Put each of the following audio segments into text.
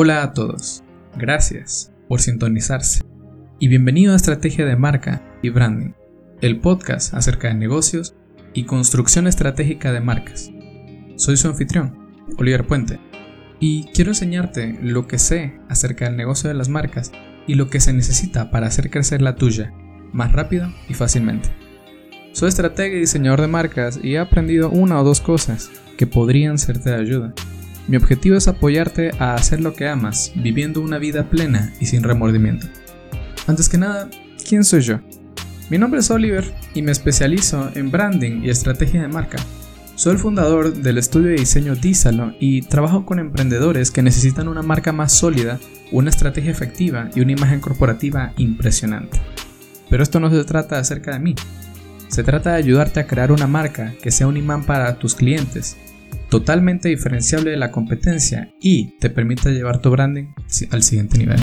Hola a todos, gracias por sintonizarse y bienvenido a Estrategia de Marca y Branding, el podcast acerca de negocios y construcción estratégica de marcas. Soy su anfitrión, Oliver Puente, y quiero enseñarte lo que sé acerca del negocio de las marcas y lo que se necesita para hacer crecer la tuya más rápido y fácilmente. Soy estratega y diseñador de marcas y he aprendido una o dos cosas que podrían serte de ayuda. Mi objetivo es apoyarte a hacer lo que amas, viviendo una vida plena y sin remordimiento. Antes que nada, ¿quién soy yo? Mi nombre es Oliver y me especializo en branding y estrategia de marca. Soy el fundador del estudio de diseño Dísalo y trabajo con emprendedores que necesitan una marca más sólida, una estrategia efectiva y una imagen corporativa impresionante. Pero esto no se trata acerca de mí. Se trata de ayudarte a crear una marca que sea un imán para tus clientes, totalmente diferenciable de la competencia y te permita llevar tu branding al siguiente nivel.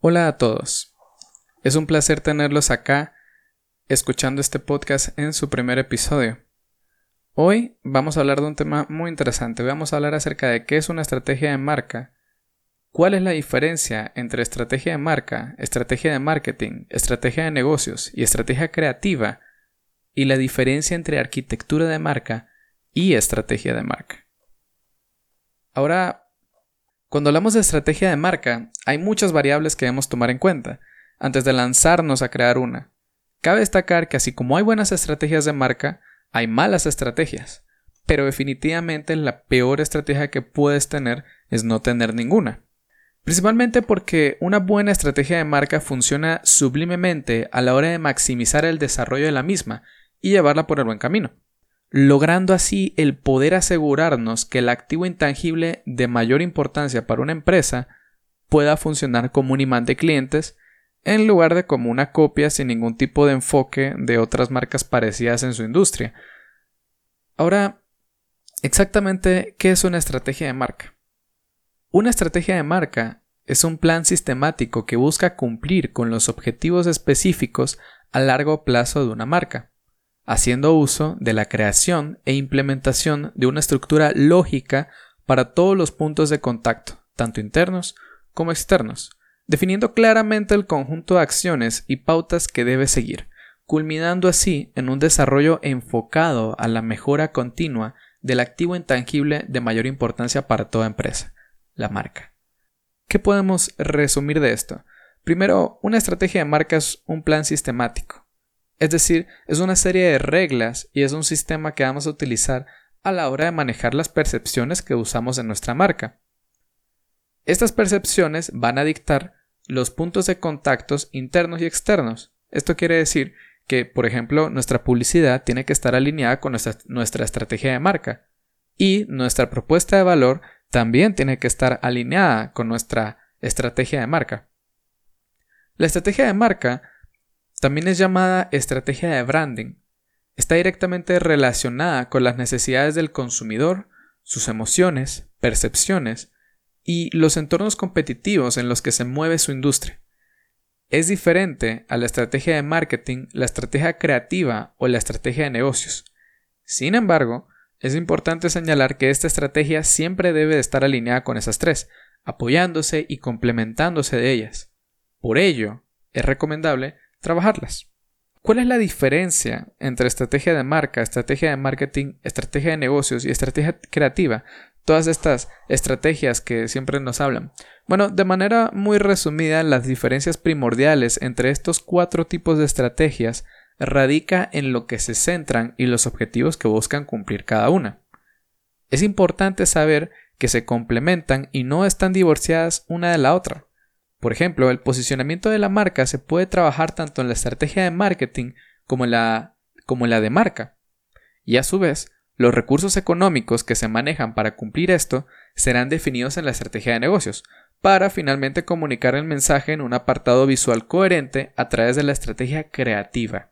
Hola a todos. Es un placer tenerlos acá escuchando este podcast en su primer episodio. Hoy vamos a hablar de un tema muy interesante. Vamos a hablar acerca de qué es una estrategia de marca, cuál es la diferencia entre estrategia de marca, estrategia de marketing, estrategia de negocios y estrategia creativa, y la diferencia entre arquitectura de marca y estrategia de marca. Ahora, cuando hablamos de estrategia de marca, hay muchas variables que debemos tomar en cuenta antes de lanzarnos a crear una. Cabe destacar que así como hay buenas estrategias de marca, hay malas estrategias, pero definitivamente la peor estrategia que puedes tener es no tener ninguna. Principalmente porque una buena estrategia de marca funciona sublimemente a la hora de maximizar el desarrollo de la misma y llevarla por el buen camino, logrando así el poder asegurarnos que el activo intangible de mayor importancia para una empresa pueda funcionar como un imán de clientes en lugar de como una copia sin ningún tipo de enfoque de otras marcas parecidas en su industria. Ahora, exactamente, ¿qué es una estrategia de marca? Una estrategia de marca es un plan sistemático que busca cumplir con los objetivos específicos a largo plazo de una marca, haciendo uso de la creación e implementación de una estructura lógica para todos los puntos de contacto, tanto internos como externos, definiendo claramente el conjunto de acciones y pautas que debe seguir, culminando así en un desarrollo enfocado a la mejora continua del activo intangible de mayor importancia para toda empresa, la marca. ¿Qué podemos resumir de esto? Primero, una estrategia de marca es un plan sistemático, es decir, es una serie de reglas y es un sistema que vamos a utilizar a la hora de manejar las percepciones que usamos en nuestra marca. Estas percepciones van a dictar los puntos de contactos internos y externos. Esto quiere decir que, por ejemplo, nuestra publicidad tiene que estar alineada con nuestra, estrategia de marca y nuestra propuesta de valor también tiene que estar alineada con nuestra estrategia de marca. La estrategia de marca también es llamada estrategia de branding. Está directamente relacionada con las necesidades del consumidor, sus emociones, percepciones y los entornos competitivos en los que se mueve su industria. Es diferente a la estrategia de marketing, la estrategia creativa o la estrategia de negocios. Sin embargo, es importante señalar que esta estrategia siempre debe de estar alineada con esas tres, apoyándose y complementándose de ellas. Por ello, es recomendable trabajarlas. ¿Cuál es la diferencia entre estrategia de marca, estrategia de marketing, estrategia de negocios y estrategia creativa? Todas estas estrategias que siempre nos hablan. Bueno, de manera muy resumida, las diferencias primordiales entre estos cuatro tipos de estrategias radica en lo que se centran y los objetivos que buscan cumplir cada una. Es importante saber que se complementan y no están divorciadas una de la otra. Por ejemplo, el posicionamiento de la marca se puede trabajar tanto en la estrategia de marketing como en la, como en la de marca. Y a su vez, los recursos económicos que se manejan para cumplir esto serán definidos en la estrategia de negocios, para finalmente comunicar el mensaje en un apartado visual coherente a través de la estrategia creativa.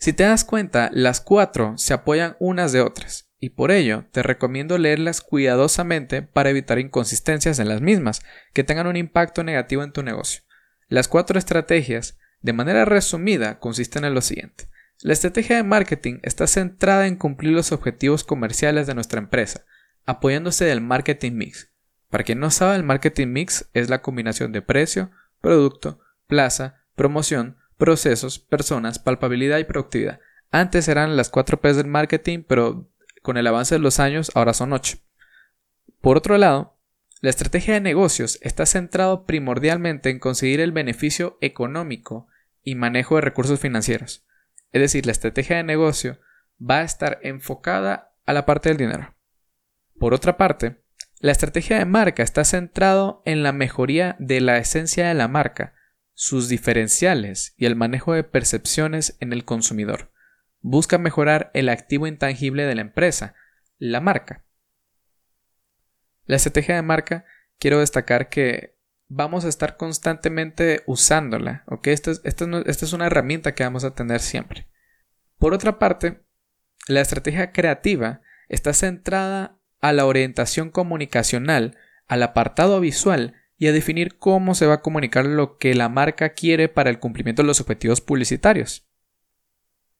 Si te das cuenta, las cuatro se apoyan unas de otras y por ello te recomiendo leerlas cuidadosamente para evitar inconsistencias en las mismas que tengan un impacto negativo en tu negocio. Las cuatro estrategias, de manera resumida, consisten en lo siguiente. La estrategia de marketing está centrada en cumplir los objetivos comerciales de nuestra empresa, apoyándose del marketing mix. Para quien no sabe, el marketing mix es la combinación de precio, producto, plaza, promoción, procesos, personas, palpabilidad y productividad. Antes eran las cuatro P's del marketing, pero con el avance de los años ahora son ocho. Por otro lado, la estrategia de negocios está centrado primordialmente en conseguir el beneficio económico y manejo de recursos financieros. Es decir, la estrategia de negocio va a estar enfocada a la parte del dinero. Por otra parte, la estrategia de marca está centrado en la mejoría de la esencia de la marca, sus diferenciales y el manejo de percepciones en el consumidor. Busca mejorar el activo intangible de la empresa, la marca. La estrategia de marca, quiero destacar que vamos a estar constantemente usándola, ¿ok? Esta es, esta es una herramienta que vamos a tener siempre. Por otra parte, la estrategia creativa está centrada a la orientación comunicacional, al apartado visual y a definir cómo se va a comunicar lo que la marca quiere para el cumplimiento de los objetivos publicitarios.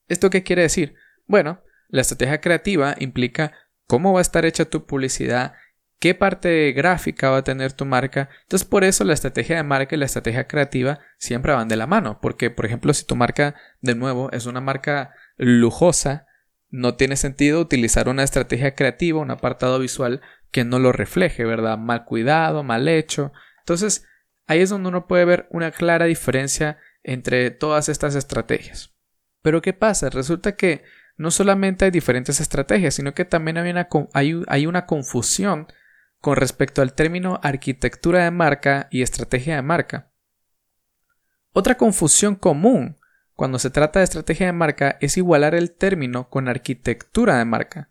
¿Esto qué quiere decir? Bueno, la estrategia creativa implica cómo va a estar hecha tu publicidad, qué parte gráfica va a tener tu marca. Entonces, por eso la estrategia de marca y la estrategia creativa siempre van de la mano. Porque, por ejemplo, si tu marca, de nuevo, es una marca lujosa, no tiene sentido utilizar una estrategia creativa, un apartado visual que no lo refleje, ¿verdad? Mal cuidado, mal hecho. Entonces, ahí es donde uno puede ver una clara diferencia entre todas estas estrategias. Pero ¿qué pasa? Resulta que no solamente hay diferentes estrategias, sino que también hay una, hay una confusión con respecto al término arquitectura de marca y estrategia de marca. Otra confusión común cuando se trata de estrategia de marca es igualar el término con arquitectura de marca.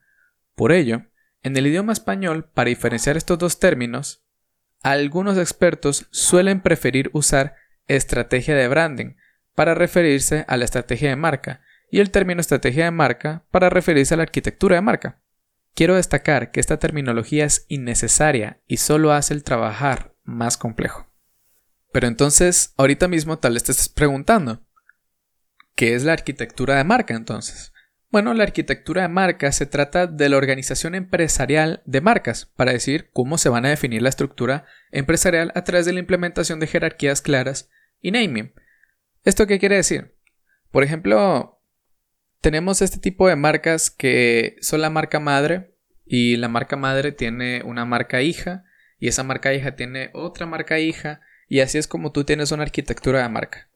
Por ello, en el idioma español, para diferenciar estos dos términos, algunos expertos suelen preferir usar estrategia de branding para referirse a la estrategia de marca y el término estrategia de marca para referirse a la arquitectura de marca. Quiero destacar que esta terminología es innecesaria y solo hace el trabajar más complejo. Pero entonces, ahorita mismo tal vez te estés preguntando, ¿qué es la arquitectura de marca entonces? Bueno, la arquitectura de marca se trata de la organización empresarial de marcas, para decir cómo se van a definir la estructura empresarial a través de la implementación de jerarquías claras y naming. ¿Esto qué quiere decir? Por ejemplo, tenemos este tipo de marcas que son la marca madre y la marca madre tiene una marca hija y esa marca hija tiene otra marca hija y así es como tú tienes una arquitectura de marca.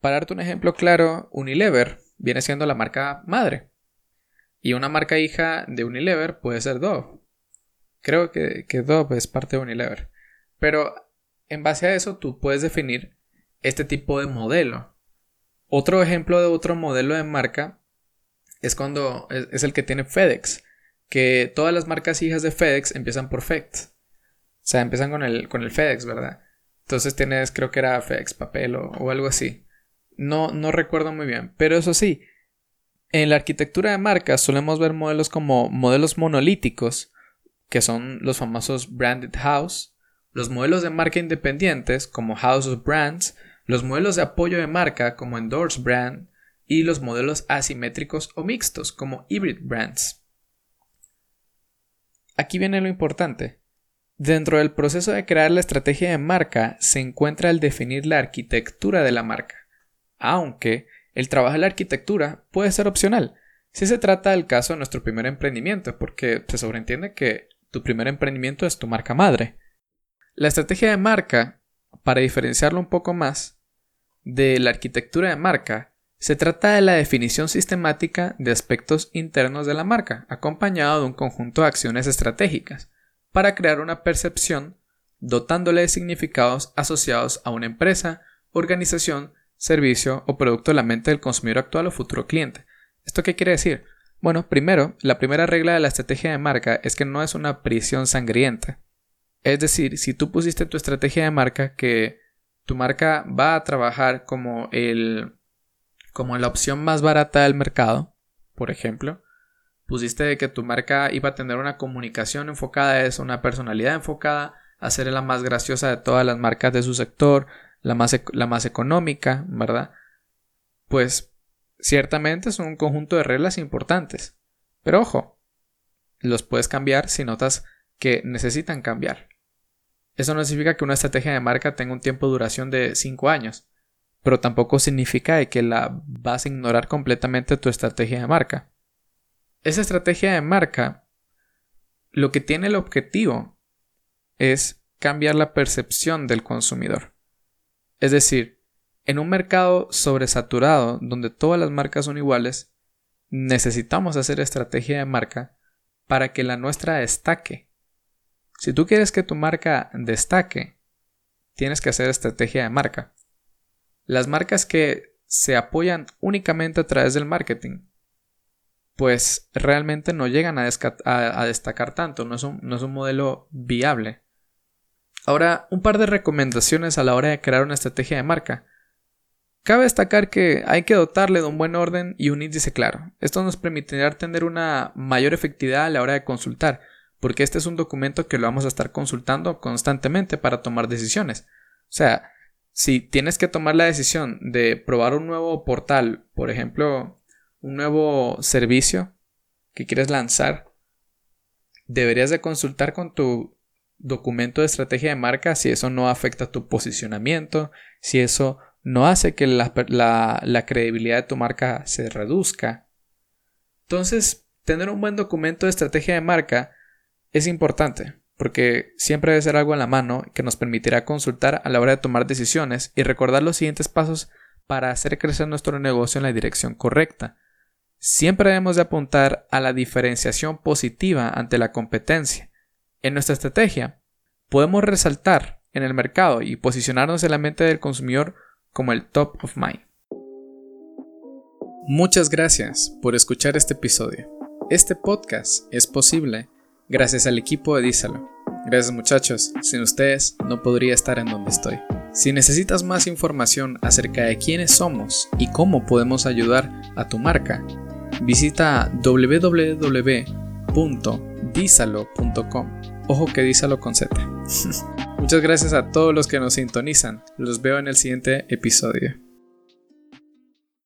Para darte un ejemplo claro, Unilever viene siendo la marca madre y una marca hija de Unilever puede ser Dove. Creo que, que Dove es parte de Unilever. Pero en base a eso tú puedes definir este tipo de modelo otro ejemplo de otro modelo de marca es cuando es, el que tiene FedEx, que todas las marcas hijas de FedEx empiezan por FED. O sea, empiezan con el, con el FedEx, ¿verdad? Entonces tienes, creo que era FedEx Papel o, algo así. No, no recuerdo muy bien. Pero eso sí, en la arquitectura de marcas solemos ver modelos como modelos monolíticos, que son los famosos branded house, los modelos de marca independientes como House of Brands, los modelos de apoyo de marca como Endorse Brand y los modelos asimétricos o mixtos como Hybrid Brands. Aquí viene lo importante. Dentro del proceso de crear la estrategia de marca se encuentra el definir la arquitectura de la marca, aunque el trabajo de la arquitectura puede ser opcional, si se trata del caso de nuestro primer emprendimiento, porque se sobreentiende que tu primer emprendimiento es tu marca madre. La estrategia de marca para diferenciarlo un poco más de la arquitectura de marca, se trata de la definición sistemática de aspectos internos de la marca, acompañado de un conjunto de acciones estratégicas, para crear una percepción dotándole de significados asociados a una empresa, organización, servicio o producto de la mente del consumidor actual o futuro cliente. ¿Esto qué quiere decir? Bueno, primero, la primera regla de la estrategia de marca es que no es una prisión sangrienta. Es decir, si tú pusiste tu estrategia de marca que tu marca va a trabajar como el como la opción más barata del mercado, por ejemplo, pusiste que tu marca iba a tener una comunicación enfocada a eso, una personalidad enfocada a ser la más graciosa de todas las marcas de su sector, la más, la más económica, ¿verdad? Pues ciertamente son un conjunto de reglas importantes. Pero ojo, los puedes cambiar si notas que necesitan cambiar. Eso no significa que una estrategia de marca tenga un tiempo de duración de 5 años, pero tampoco significa que la vas a ignorar completamente tu estrategia de marca. Esa estrategia de marca lo que tiene el objetivo es cambiar la percepción del consumidor. Es decir, en un mercado sobresaturado donde todas las marcas son iguales, necesitamos hacer estrategia de marca para que la nuestra destaque. Si tú quieres que tu marca destaque, tienes que hacer estrategia de marca. Las marcas que se apoyan únicamente a través del marketing, pues realmente no llegan a, destacar tanto, no es, un, no es un modelo viable. Ahora, un par de recomendaciones a la hora de crear una estrategia de marca. Cabe destacar que hay que dotarle de un buen orden y un índice claro. Esto nos permitirá tener una mayor efectividad a la hora de consultar, porque este es un documento que lo vamos a estar consultando constantemente para tomar decisiones. O sea, si tienes que tomar la decisión de probar un nuevo portal, por ejemplo, un nuevo servicio que quieres lanzar, deberías de consultar con tu documento de estrategia de marca si eso no afecta tu posicionamiento, si eso no hace que la, credibilidad de tu marca se reduzca. Entonces, tener un buen documento de estrategia de marca es importante, porque siempre debe ser algo en la mano que nos permitirá consultar a la hora de tomar decisiones y recordar los siguientes pasos para hacer crecer nuestro negocio en la dirección correcta. Siempre debemos de apuntar a la diferenciación positiva ante la competencia. En nuestra estrategia, podemos resaltar en el mercado y posicionarnos en la mente del consumidor como el top of mind. Muchas gracias por escuchar este episodio. Este podcast es posible gracias al equipo de Dísalo. Gracias muchachos, sin ustedes no podría estar en donde estoy. Si necesitas más información acerca de quiénes somos y cómo podemos ayudar a tu marca, visita www.dísalo.com. Ojo que dísalo con Z. Muchas gracias a todos los que nos sintonizan. Los veo en el siguiente episodio.